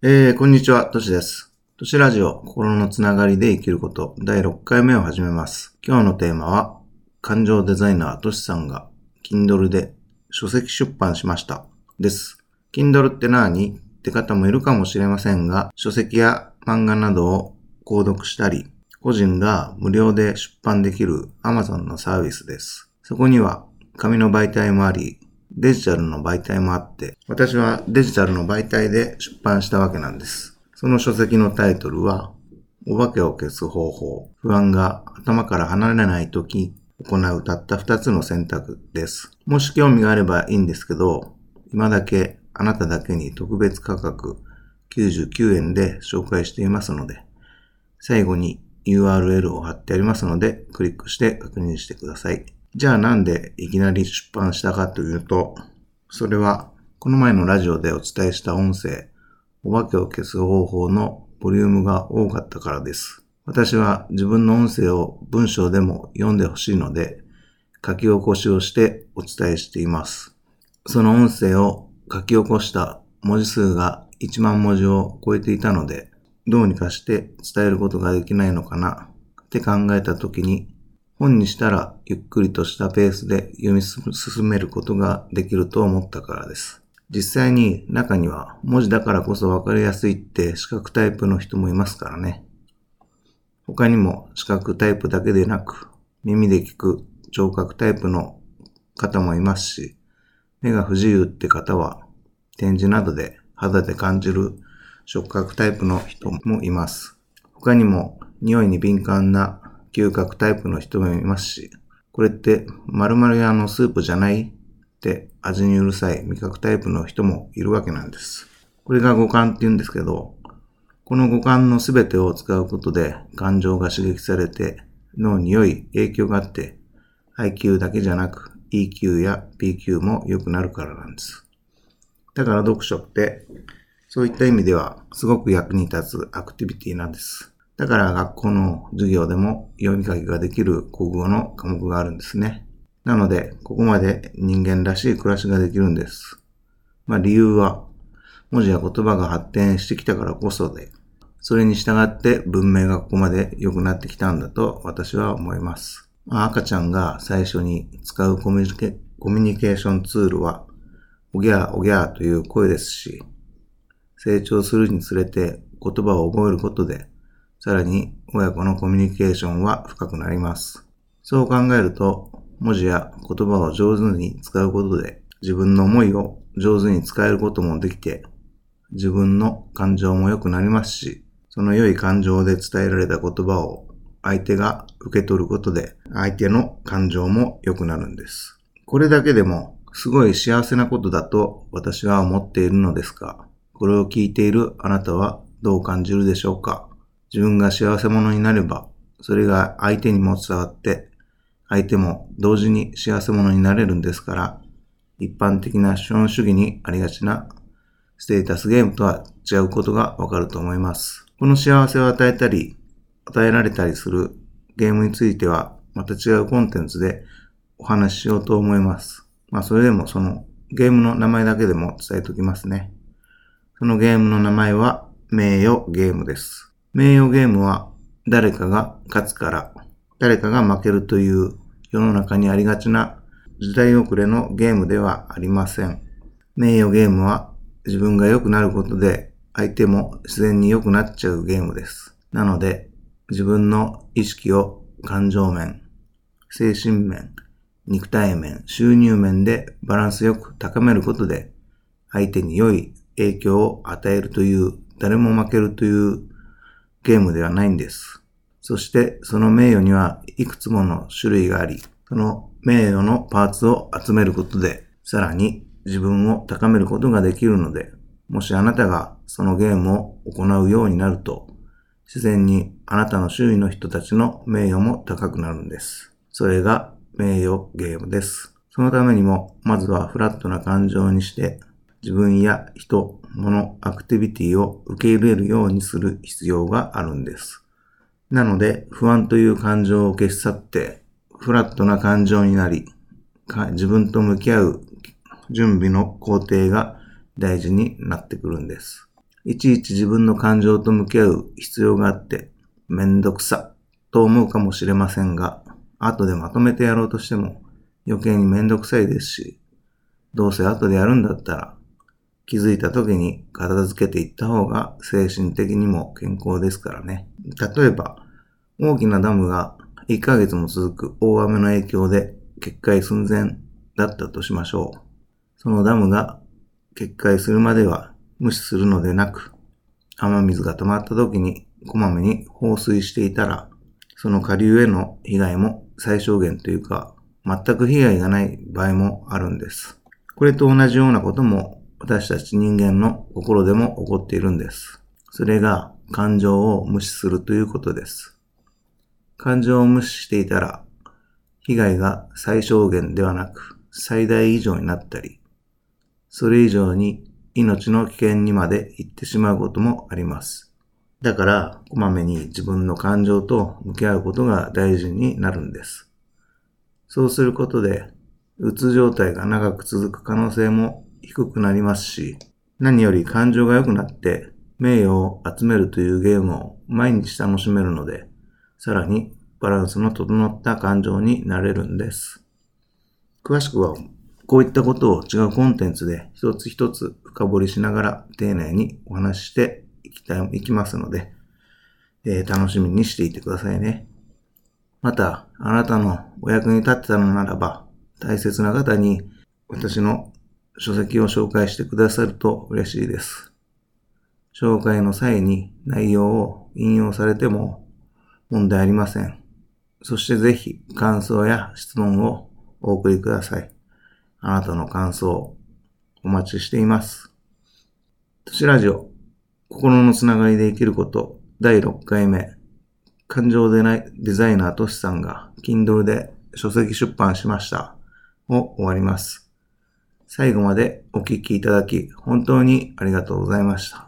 えー、こんにちは、としです。としラジオ、心のつながりで生きること、第6回目を始めます。今日のテーマは、感情デザイナーとしさんが、Kindle で書籍出版しました。です。Kindle って何？って方もいるかもしれませんが、書籍や漫画などを購読したり、個人が無料で出版できる Amazon のサービスです。そこには紙の媒体もあり、デジタルの媒体もあって、私はデジタルの媒体で出版したわけなんです。その書籍のタイトルは、お化けを消す方法、不安が頭から離れないとき、行うたった二つの選択です。もし興味があればいいんですけど、今だけあなただけに特別価格99円で紹介していますので、最後に URL を貼ってありますので、クリックして確認してください。じゃあなんでいきなり出版したかというと、それはこの前のラジオでお伝えした音声、お化けを消す方法のボリュームが多かったからです。私は自分の音声を文章でも読んでほしいので、書き起こしをしてお伝えしています。その音声を書き起こした文字数が1万文字を超えていたので、どうにかして伝えることができないのかなって考えたときに本にしたらゆっくりとしたペースで読み進めることができると思ったからです。実際に中には文字だからこそわかりやすいって視覚タイプの人もいますからね。他にも視覚タイプだけでなく耳で聞く聴覚タイプの方もいますし、目が不自由って方は展示などで肌で感じる触覚タイプの人もいます。他にも匂いに敏感な嗅覚タイプの人もいますし、これって〇〇屋のスープじゃないって味にうるさい味覚タイプの人もいるわけなんです。これが五感って言うんですけど、この五感のすべてを使うことで感情が刺激されて脳に良い影響があって IQ だけじゃなく EQ や PQ も良くなるからなんです。だから読書ってそういった意味ではすごく役に立つアクティビティなんです。だから学校の授業でも読み書きができる国語の科目があるんですね。なので、ここまで人間らしい暮らしができるんです。まあ理由は、文字や言葉が発展してきたからこそで、それに従って文明がここまで良くなってきたんだと私は思います。まあ、赤ちゃんが最初に使うコミュニケーションツールは、おぎゃーおぎゃーという声ですし、成長するにつれて言葉を覚えることで、さらに親子のコミュニケーションは深くなります。そう考えると、文字や言葉を上手に使うことで自分の思いを上手に使えることもできて、自分の感情も良くなりますし、その良い感情で伝えられた言葉を相手が受け取ることで、相手の感情も良くなるんです。これだけでもすごい幸せなことだと私は思っているのですが、これを聞いているあなたはどう感じるでしょうか？自分が幸せ者になれば、それが相手にも伝わって、相手も同時に幸せ者になれるんですから、一般的な資本主義にありがちなステータスゲームとは違うことがわかると思います。この幸せを与えたり、与えられたりするゲームについては、また違うコンテンツでお話ししようと思います。まあそれでもそのゲームの名前だけでも伝えておきますね。そのゲームの名前は名誉ゲームです。名誉ゲームは誰かが勝つから誰かが負けるという世の中にありがちな時代遅れのゲームではありません。名誉ゲームは自分が良くなることで相手も自然に良くなっちゃうゲームです。なので自分の意識を感情面、精神面、肉体面、収入面でバランスよく高めることで相手に良い影響を与えるという誰も負けるというゲームではないんです。そしてその名誉にはいくつもの種類があり、その名誉のパーツを集めることで、さらに自分を高めることができるので、もしあなたがそのゲームを行うようになると、自然にあなたの周囲の人たちの名誉も高くなるんです。それが名誉ゲームです。そのためにも、まずはフラットな感情にして、自分や人、物、アクティビティを受け入れるようにする必要があるんです。なので、不安という感情を消し去って、フラットな感情になり、自分と向き合う準備の工程が大事になってくるんです。いちいち自分の感情と向き合う必要があってめんどくさと思うかもしれませんが、後でまとめてやろうとしても余計にめんどくさいですし、どうせ後でやるんだったら気づいた時に片付けていった方が精神的にも健康ですからね。例えば、大きなダムが1ヶ月も続く大雨の影響で決壊寸前だったとしましょう。そのダムが決壊するまでは無視するのでなく、雨水が溜まった時にこまめに放水していたら、その下流への被害も最小限というか、全く被害がない場合もあるんです。これと同じようなことも私たち人間の心でも起こっているんです。それが感情を無視するということです。感情を無視していたら、被害が最小限ではなく最大以上になったり、それ以上に命の危険にまで行ってしまうこともあります。だから、こまめに自分の感情と向き合うことが大事になるんです。そうすることで、うつ状態が長く続く可能性も低くなりますし、何より感情が良くなって名誉を集めるというゲームを毎日楽しめるので、さらにバランスの整った感情になれるんです。詳しくは、こういったことを違うコンテンツで一つ一つ深掘りしながら丁寧にお話ししていきたい、いきますので、えー、楽しみにしていてくださいね。また、あなたのお役に立ってたのならば、大切な方に私の書籍を紹介してくださると嬉しいです。紹介の際に内容を引用されても問題ありません。そしてぜひ感想や質問をお送りください。あなたの感想お待ちしています。都市ラジオ心のつながりで生きること第6回目感情でないデザイナーとしさんが Kindle で書籍出版しましたを終わります。最後までお聞きいただき本当にありがとうございました。